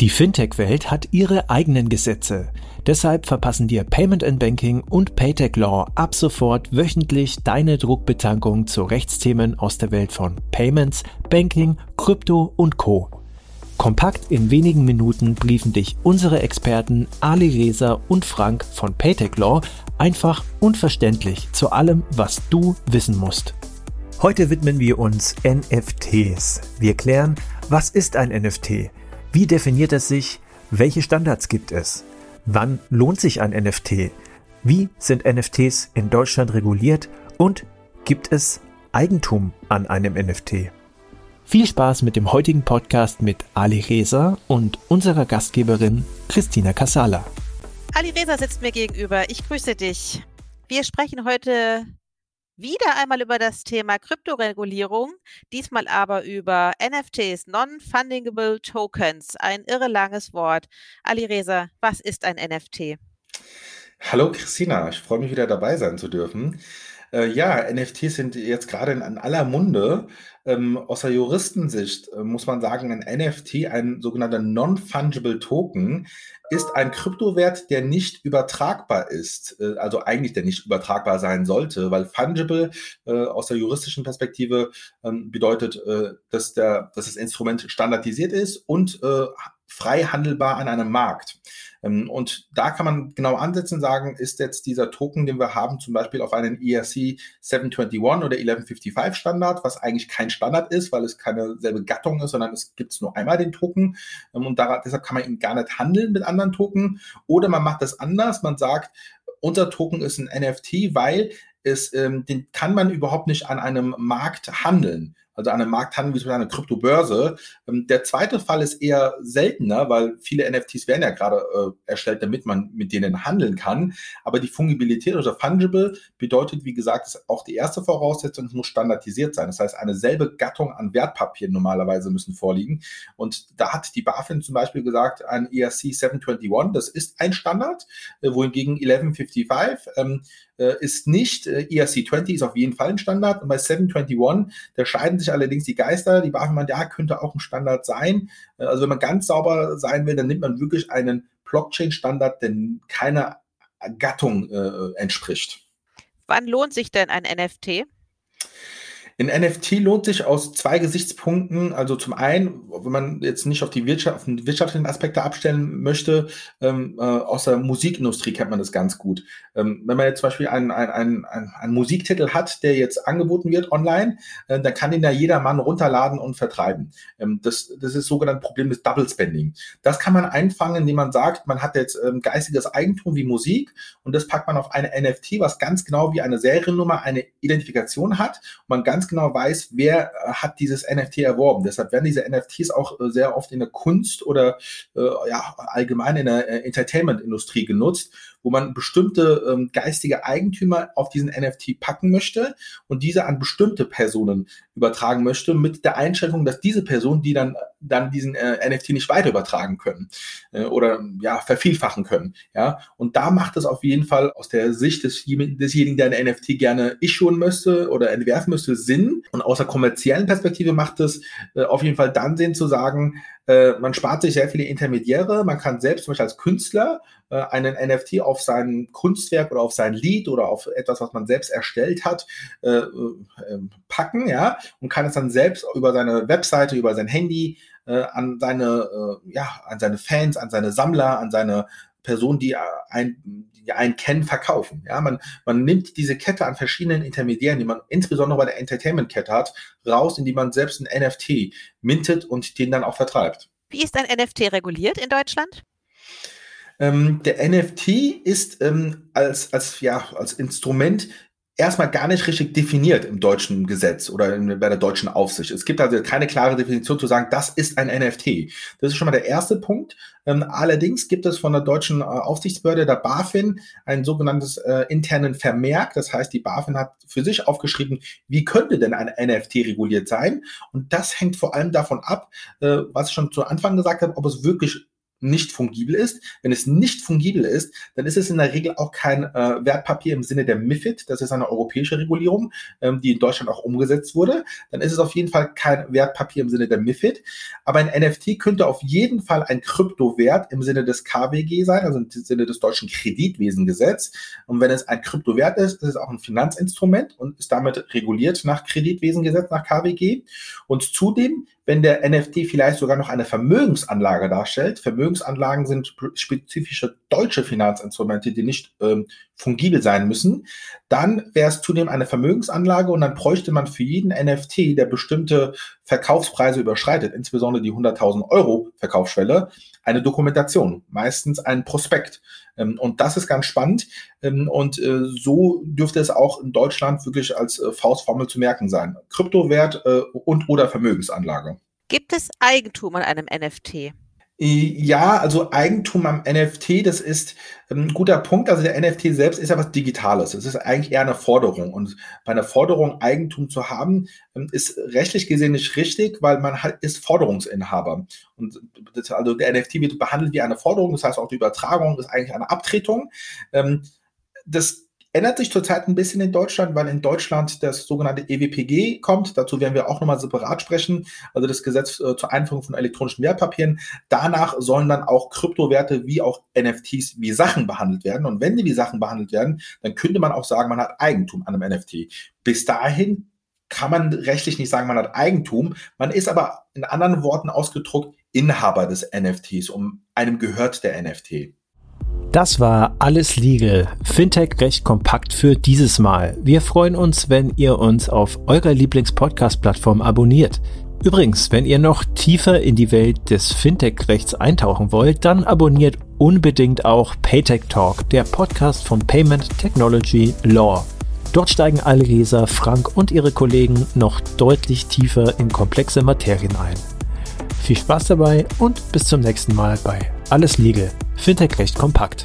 Die Fintech-Welt hat ihre eigenen Gesetze. Deshalb verpassen dir Payment and Banking und Paytech Law ab sofort wöchentlich deine Druckbetankung zu Rechtsthemen aus der Welt von Payments, Banking, Krypto und Co. Kompakt in wenigen Minuten briefen dich unsere Experten Ali Reza und Frank von Paytech Law einfach und verständlich zu allem, was du wissen musst. Heute widmen wir uns NFTs. Wir klären, was ist ein NFT? Wie definiert es sich? Welche Standards gibt es? Wann lohnt sich ein NFT? Wie sind NFTs in Deutschland reguliert? Und gibt es Eigentum an einem NFT? Viel Spaß mit dem heutigen Podcast mit Ali Reza und unserer Gastgeberin Christina Casala. Ali Reza sitzt mir gegenüber. Ich grüße dich. Wir sprechen heute wieder einmal über das Thema Kryptoregulierung, diesmal aber über NFTs, Non-Fundable Tokens, ein irre langes Wort. Ali Reza, was ist ein NFT? Hallo Christina, ich freue mich wieder dabei sein zu dürfen. Äh, ja, NFTs sind jetzt gerade in, in aller Munde. Ähm, aus der Juristensicht äh, muss man sagen, ein NFT, ein sogenannter Non-Fungible Token, ist ein Kryptowert, der nicht übertragbar ist, äh, also eigentlich der nicht übertragbar sein sollte, weil fungible äh, aus der juristischen Perspektive ähm, bedeutet, äh, dass, der, dass das Instrument standardisiert ist und äh, frei handelbar an einem Markt. Ähm, und da kann man genau ansetzen und sagen, ist jetzt dieser Token, den wir haben, zum Beispiel auf einen ERC 721 oder 1155 Standard, was eigentlich kein Standard ist, weil es keine selbe Gattung ist, sondern es gibt nur einmal den Token. Ähm, und da, deshalb kann man ihn gar nicht handeln mit anderen Token. Oder man macht das anders, man sagt, unser Token ist ein NFT, weil es, ähm, den kann man überhaupt nicht an einem Markt handeln also an einem Markt handeln wie zum Beispiel eine Kryptobörse. Ähm, der zweite Fall ist eher seltener, weil viele NFTs werden ja gerade äh, erstellt, damit man mit denen handeln kann. Aber die Fungibilität oder Fungible bedeutet, wie gesagt, ist auch die erste Voraussetzung, es muss standardisiert sein. Das heißt, eine selbe Gattung an Wertpapieren normalerweise müssen vorliegen. Und da hat die BaFin zum Beispiel gesagt, ein ERC 721, das ist ein Standard, äh, wohingegen 1155 ähm, äh, ist nicht. Äh, ERC 20 ist auf jeden Fall ein Standard. Und bei 721, da scheiden sich allerdings die Geister. Die BaFin meint, ja, könnte auch ein Standard sein. Äh, also wenn man ganz sauber sein will, dann nimmt man wirklich einen Blockchain-Standard, der keiner Gattung äh, entspricht. Wann lohnt sich denn ein NFT? In NFT lohnt sich aus zwei Gesichtspunkten. Also zum einen, wenn man jetzt nicht auf die Wirtschaft, auf wirtschaftlichen Aspekte abstellen möchte, ähm, äh, aus der Musikindustrie kennt man das ganz gut. Ähm, wenn man jetzt zum Beispiel einen, einen, einen, einen Musiktitel hat, der jetzt angeboten wird online, äh, dann kann ihn ja jeder Mann runterladen und vertreiben. Ähm, das, das ist sogenannte Problem des Double Spending. Das kann man einfangen, indem man sagt, man hat jetzt ähm, geistiges Eigentum wie Musik und das packt man auf eine NFT, was ganz genau wie eine Seriennummer eine Identifikation hat und man ganz ganz genau weiß, wer äh, hat dieses NFT erworben. Deshalb werden diese NFTs auch äh, sehr oft in der Kunst oder äh, ja, allgemein in der Entertainment-Industrie genutzt wo man bestimmte ähm, geistige Eigentümer auf diesen NFT packen möchte und diese an bestimmte Personen übertragen möchte, mit der Einschränkung, dass diese Personen, die dann dann diesen äh, NFT nicht weiter übertragen können äh, oder ja vervielfachen können. Ja, und da macht es auf jeden Fall aus der Sicht des, desjenigen, der ein NFT gerne issuen müsste oder entwerfen müsste, Sinn. Und aus der kommerziellen Perspektive macht es äh, auf jeden Fall dann Sinn zu sagen, äh, man spart sich sehr viele Intermediäre. Man kann selbst zum Beispiel als Künstler äh, einen NFT auf sein Kunstwerk oder auf sein Lied oder auf etwas, was man selbst erstellt hat, äh, äh, packen, ja, und kann es dann selbst über seine Webseite, über sein Handy äh, an seine, äh, ja, an seine Fans, an seine Sammler, an seine Personen, die ein, die einen kennen, verkaufen. Ja, man, man nimmt diese Kette an verschiedenen Intermediären, die man insbesondere bei der Entertainment-Kette hat, raus, indem man selbst ein NFT mintet und den dann auch vertreibt. Wie ist ein NFT reguliert in Deutschland? Ähm, der NFT ist ähm, als, als, ja, als Instrument erstmal gar nicht richtig definiert im deutschen Gesetz oder in, bei der deutschen Aufsicht. Es gibt also keine klare Definition zu sagen, das ist ein NFT. Das ist schon mal der erste Punkt. Ähm, allerdings gibt es von der deutschen äh, Aufsichtsbehörde, der BaFin, ein sogenanntes äh, internen Vermerk. Das heißt, die BaFin hat für sich aufgeschrieben, wie könnte denn ein NFT reguliert sein? Und das hängt vor allem davon ab, äh, was ich schon zu Anfang gesagt habe, ob es wirklich nicht fungibel ist. Wenn es nicht fungibel ist, dann ist es in der Regel auch kein äh, Wertpapier im Sinne der MIFID. Das ist eine europäische Regulierung, ähm, die in Deutschland auch umgesetzt wurde. Dann ist es auf jeden Fall kein Wertpapier im Sinne der MIFID. Aber ein NFT könnte auf jeden Fall ein Kryptowert im Sinne des KWG sein, also im Sinne des deutschen Kreditwesengesetz. Und wenn es ein Kryptowert ist, ist es auch ein Finanzinstrument und ist damit reguliert nach Kreditwesengesetz, nach KWG. Und zudem wenn der NFT vielleicht sogar noch eine Vermögensanlage darstellt. Vermögensanlagen sind spezifische deutsche Finanzinstrumente, die nicht ähm, fungibel sein müssen. Dann wäre es zudem eine Vermögensanlage und dann bräuchte man für jeden NFT, der bestimmte Verkaufspreise überschreitet, insbesondere die 100.000 Euro Verkaufsschwelle, eine Dokumentation, meistens ein Prospekt. Ähm, und das ist ganz spannend. Ähm, und äh, so dürfte es auch in Deutschland wirklich als äh, Faustformel zu merken sein. Kryptowert äh, und oder Vermögensanlage. Gibt es Eigentum an einem NFT? Ja, also Eigentum am NFT, das ist ähm, ein guter Punkt. Also der NFT selbst ist ja was Digitales. Es ist eigentlich eher eine Forderung. Und bei einer Forderung Eigentum zu haben, ähm, ist rechtlich gesehen nicht richtig, weil man halt ist Forderungsinhaber. Und das, also der NFT wird behandelt wie eine Forderung. Das heißt auch die Übertragung ist eigentlich eine Abtretung. Ähm, das Ändert sich zurzeit ein bisschen in Deutschland, weil in Deutschland das sogenannte EWPG kommt. Dazu werden wir auch nochmal separat sprechen. Also das Gesetz äh, zur Einführung von elektronischen Wertpapieren. Danach sollen dann auch Kryptowerte wie auch NFTs wie Sachen behandelt werden. Und wenn die wie Sachen behandelt werden, dann könnte man auch sagen, man hat Eigentum an einem NFT. Bis dahin kann man rechtlich nicht sagen, man hat Eigentum. Man ist aber in anderen Worten ausgedruckt Inhaber des NFTs. Um einem gehört der NFT. Das war alles legal. Fintech recht kompakt für dieses Mal. Wir freuen uns, wenn ihr uns auf eurer Lieblings-Podcast-Plattform abonniert. Übrigens, wenn ihr noch tiefer in die Welt des Fintech-Rechts eintauchen wollt, dann abonniert unbedingt auch Paytech Talk, der Podcast von Payment Technology Law. Dort steigen alle Leser, Frank und ihre Kollegen noch deutlich tiefer in komplexe Materien ein. Viel Spaß dabei und bis zum nächsten Mal bei Alles Legal. Fintech recht kompakt.